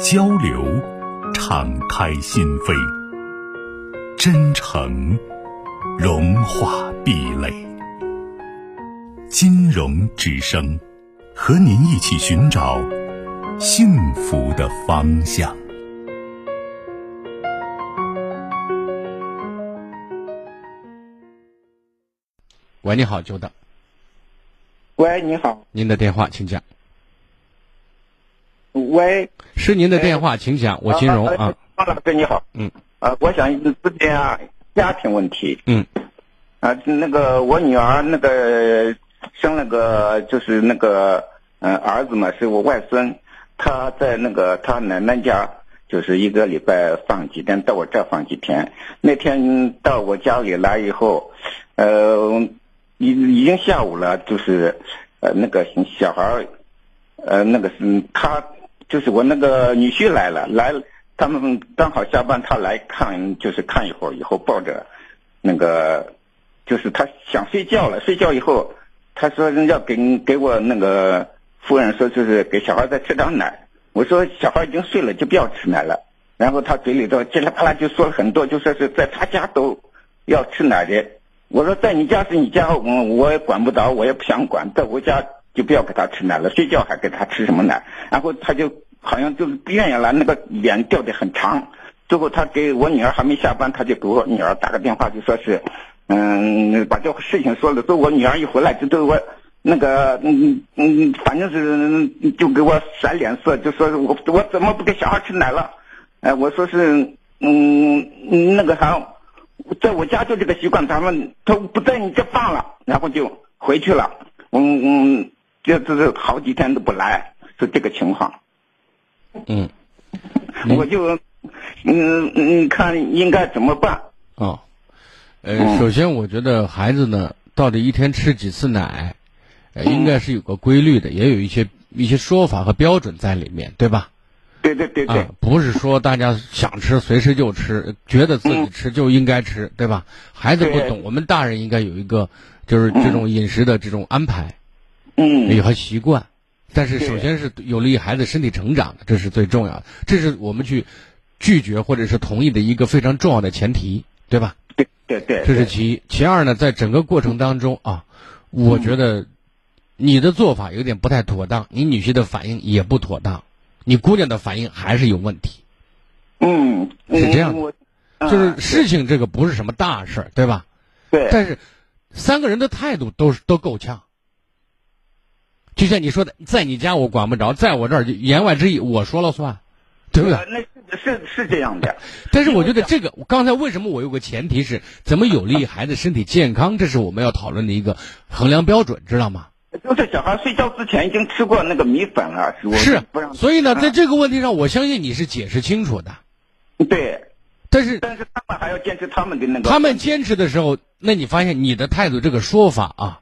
交流，敞开心扉；真诚，融化壁垒。金融之声，和您一起寻找幸福的方向。喂，你好，久等。喂，你好。您的电话，请讲。喂，是您的电话，请讲。我金融啊，方老师你好。嗯。啊，我想咨询家庭问题。嗯。啊，那个我女儿那个生了个就是那个嗯儿子嘛，是我外孙，他在那个他奶奶家，就是一个礼拜放几天，到我这放几天。那天到我家里来以后，呃，已已经下午了，就是呃那个小孩呃那个是他。就是我那个女婿来了，来，他们刚好下班，他来看，就是看一会儿以后抱着，那个，就是他想睡觉了，睡觉以后，他说要给给我那个夫人说，就是给小孩再吃点奶。我说小孩已经睡了，就不要吃奶了。然后他嘴里头噼里啪啦就说了很多，就说是在他家都要吃奶的。我说在你家是你家，我我也管不着，我也不想管，在我家。就不要给他吃奶了，睡觉还给他吃什么奶？然后他就好像就是不愿意了，那个脸掉的很长。最后他给我女儿还没下班，他就给我女儿打个电话，就说是，嗯，把这事情说了。说我女儿一回来就对我那个，嗯嗯，反正是就给我甩脸色，就说我我怎么不给小孩吃奶了？哎，我说是，嗯，那个啥，在我家就这个习惯，咱们都不在你这放了，然后就回去了。嗯嗯。这这是好几天都不来，是这个情况。嗯，我就嗯嗯看应该怎么办。哦，呃，首先我觉得孩子呢，到底一天吃几次奶，呃，应该是有个规律的，也有一些一些说法和标准在里面，对吧？对对对对，不是说大家想吃随时就吃，觉得自己吃就应该吃，对吧？孩子不懂，我们大人应该有一个就是这种饮食的这种安排。嗯，有和习惯，但是首先是有利于孩子身体成长的，这是最重要的，这是我们去拒绝或者是同意的一个非常重要的前提，对吧？对对对，这是其一。其二呢，在整个过程当中啊，我觉得你的做法有点不太妥当，你女婿的反应也不妥当，你姑娘的反应还是有问题。嗯，是这样的，就是事情这个不是什么大事儿，对吧？对。但是三个人的态度都是都够呛。就像你说的，在你家我管不着，在我这儿言外之意我说了算，对不对？那是是这样的。但是我觉得这个，刚才为什么我有个前提是怎么有利于孩子身体健康？这是我们要讨论的一个衡量标准，知道吗？就是小孩睡觉之前已经吃过那个米粉了，是是。所以呢，在这个问题上，我相信你是解释清楚的。对。但是但是他们还要坚持他们的那个。他们坚持的时候，那你发现你的态度这个说法啊？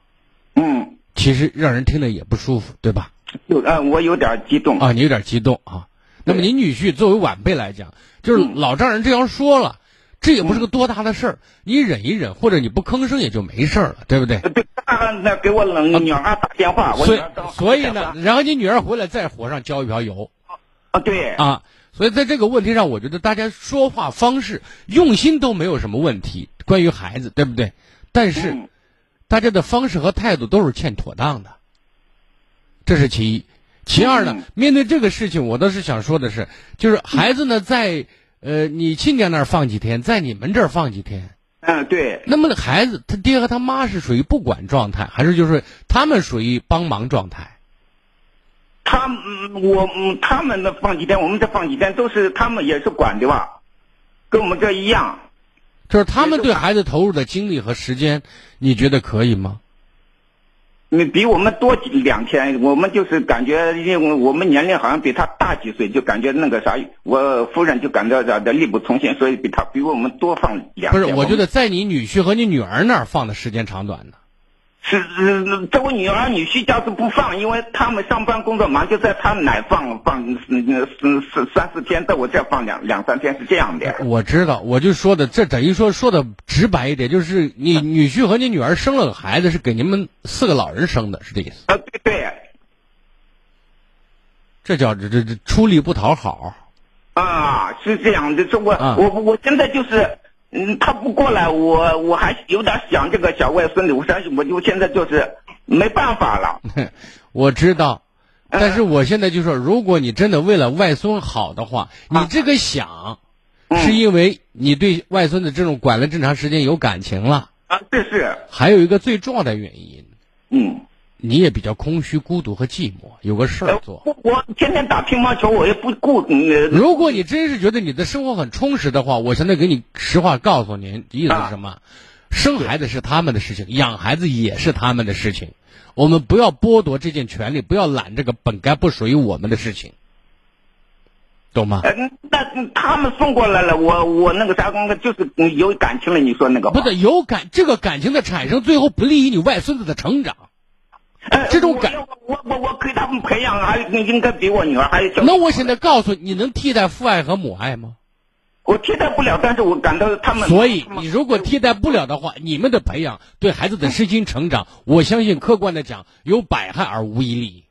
嗯。其实让人听着也不舒服，对吧？有啊，我有点激动啊，你有点激动啊。那么你女婿作为晚辈来讲，就是老丈人这样说了，这也不是个多大的事儿，你忍一忍，或者你不吭声也就没事儿了，对不对？对，那给我冷女儿打电话，所以所以呢，然后你女儿回来再火上浇一瓢油，啊，对啊，所以在这个问题上，我觉得大家说话方式用心都没有什么问题，关于孩子，对不对？但是。大家的方式和态度都是欠妥当的，这是其一。其二呢，面对这个事情，我倒是想说的是，就是孩子呢，在呃你亲家那儿放几天，在你们这儿放几天。嗯，对。那么孩子他爹和他妈是属于不管状态，还是就是他们属于帮忙状态？他我他们的放几天，我们这放几天，都是他们也是管的吧，跟我们这一样。就是他们对孩子投入的精力和时间，你觉得可以吗？你比我们多几两天，我们就是感觉，因为我们年龄好像比他大几岁，就感觉那个啥，我夫人就感到这的力不从心，所以比他比我们多放两天。不是，我觉得在你女婿和你女儿那儿放的时间长短呢？是是，这我女儿女婿家是不放，因为他们上班工作忙，就在他奶放放四四三四天，在我这放两两三天，是这样的。我知道，我就说的，这等于说说的直白一点，就是你女婿和你女儿生了个孩子，是给你们四个老人生的，是这意思？啊，对对。这叫这这这出力不讨好。啊，是这样的，这我我我现在就是。嗯，他不过来，我我还有点想这个小外孙女，我想我就现在就是没办法了。我知道，但是我现在就说，如果你真的为了外孙好的话，你这个想，是因为你对外孙子这种管了这么长时间有感情了啊，这是。还有一个最重要的原因，嗯。你也比较空虚、孤独和寂寞，有个事儿做。我我天天打乒乓球，我也不顾。如果你真是觉得你的生活很充实的话，我现在给你实话告诉您，意思是什么？生孩子是他们的事情，养孩子也是他们的事情。我们不要剥夺这件权利，不要揽这个本该不属于我们的事情，懂吗？嗯，那他们送过来了，我我那个啥，就是有感情了。你说那个不是有感，这个感情的产生，最后不利于你外孙子的成长。这种感，我我我给他们培养，还应该比我女儿还要。那我现在告诉你，能替代父爱和母爱吗？我替代不了，但是我感到他们。所以，你如果替代不了的话，你们的培养对孩子的身心成长，我相信客观的讲有百害而无一利。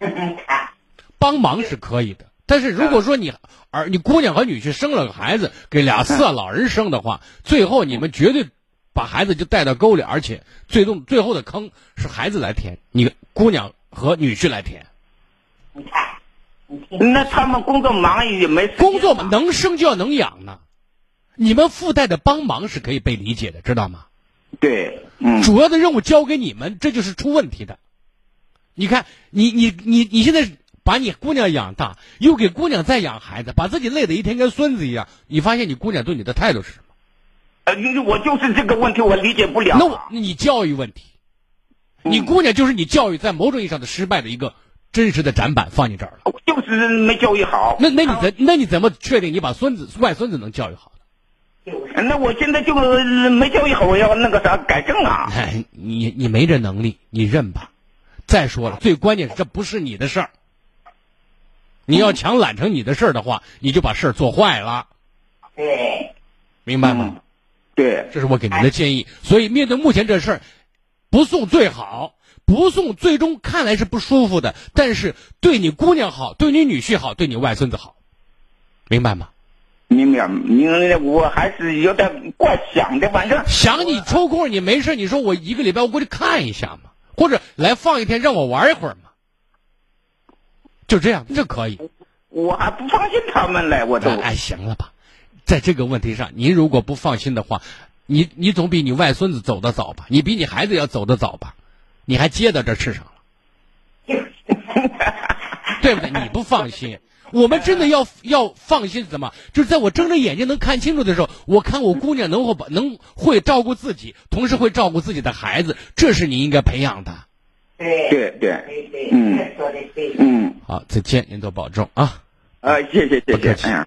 帮忙是可以的，但是如果说你儿你姑娘和女婿生了个孩子，给俩色老人生的话，最后你们绝对。把孩子就带到沟里，而且最终最后的坑是孩子来填，你姑娘和女婿来填。你看，那他们工作忙也没工作，能生就要能养呢。你们附带的帮忙是可以被理解的，知道吗？对，嗯。主要的任务交给你们，这就是出问题的。你看，你你你你现在把你姑娘养大，又给姑娘再养孩子，把自己累得一天跟孙子一样。你发现你姑娘对你的态度是？呃，我就是这个问题，我理解不了。那我，你教育问题，你姑娘就是你教育在某种意义上的失败的一个真实的展板，放你这儿了。就是没教育好。那那你怎那你怎么确定你把孙子外孙子能教育好那我现在就没教育好，我要那个啥改正啊。你你没这能力，你认吧。再说了，最关键是这不是你的事儿。你要强揽成你的事儿的话，你就把事儿做坏了。对，明白吗？对，这是我给您的建议。所以面对目前这事儿，不送最好，不送最终看来是不舒服的，但是对你姑娘好，对你女婿好，对你外孙子好，明白吗？明白。明白。我还是有点怪想的，反正想你抽空你没事，你说我一个礼拜我过去看一下嘛，或者来放一天让我玩一会儿嘛，就这样，这可以。我还不放心他们嘞，我都哎，行了吧。在这个问题上，您如果不放心的话，你你总比你外孙子走得早吧？你比你孩子要走得早吧？你还接到这吃上了，对不对？你不放心，我们真的要要放心怎么？就是在我睁着眼睛能看清楚的时候，我看我姑娘能会把能会照顾自己，同时会照顾自己的孩子，这是你应该培养的。对对对，嗯嗯，好，再见，您多保重啊。啊，谢谢谢谢。